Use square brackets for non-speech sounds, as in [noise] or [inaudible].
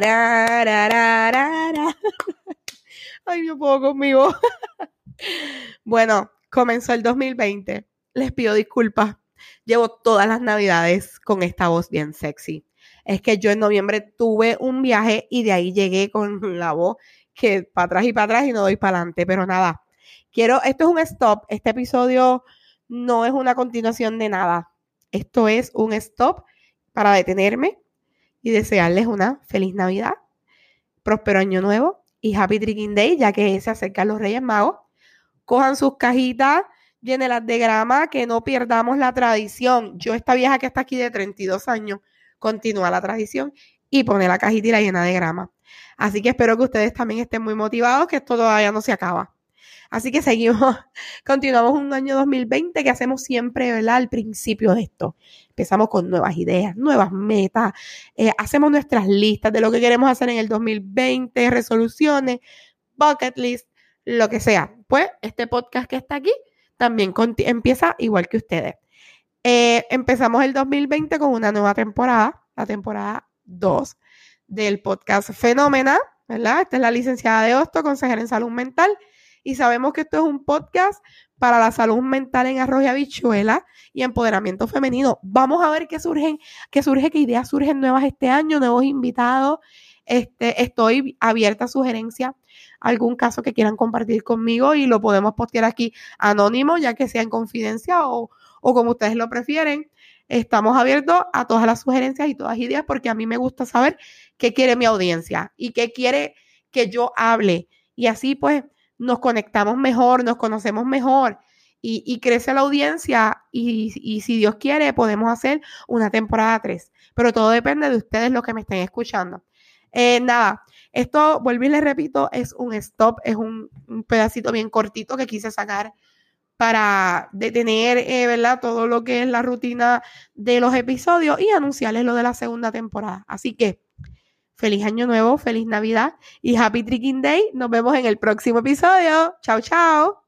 [laughs] Ay, no puedo conmigo. [laughs] bueno, comenzó el 2020. Les pido disculpas. Llevo todas las navidades con esta voz bien sexy. Es que yo en noviembre tuve un viaje y de ahí llegué con [laughs] la voz que para atrás y para atrás y no doy para adelante. Pero nada, quiero, esto es un stop. Este episodio no es una continuación de nada. Esto es un stop para detenerme y desearles una feliz Navidad, próspero año nuevo y Happy Drinking Day, ya que se acercan los Reyes Magos. Cojan sus cajitas, llénelas de grama, que no perdamos la tradición. Yo, esta vieja que está aquí de 32 años, continúa la tradición y pone la cajita y la llena de grama. Así que espero que ustedes también estén muy motivados, que esto todavía no se acaba. Así que seguimos, [laughs] continuamos un año 2020 que hacemos siempre, ¿verdad? Al principio de esto. Empezamos con nuevas ideas, nuevas metas, eh, hacemos nuestras listas de lo que queremos hacer en el 2020, resoluciones, bucket list, lo que sea. Pues este podcast que está aquí también empieza igual que ustedes. Eh, empezamos el 2020 con una nueva temporada, la temporada 2 del podcast Fenómena, ¿verdad? Esta es la licenciada de Hosto, consejera en salud mental y sabemos que esto es un podcast para la salud mental en arroz y habichuela y empoderamiento femenino. Vamos a ver qué surgen, qué surge, qué ideas surgen nuevas este año, nuevos invitados. Este, estoy abierta a sugerencias, algún caso que quieran compartir conmigo y lo podemos postear aquí anónimo, ya que sea en confidencia o, o como ustedes lo prefieren. Estamos abiertos a todas las sugerencias y todas las ideas porque a mí me gusta saber qué quiere mi audiencia y qué quiere que yo hable. Y así pues nos conectamos mejor, nos conocemos mejor y, crece la audiencia y, si Dios quiere podemos hacer una temporada 3. Pero todo depende de ustedes los que me estén escuchando. Eh, nada, esto, vuelvo y les repito, es un stop, es un, pedacito bien cortito que quise sacar para detener, eh, ¿verdad? Todo lo que es la rutina de los episodios y anunciarles lo de la segunda temporada. Así que Feliz Año Nuevo, feliz Navidad y Happy Tricking Day. Nos vemos en el próximo episodio. Chao, chao.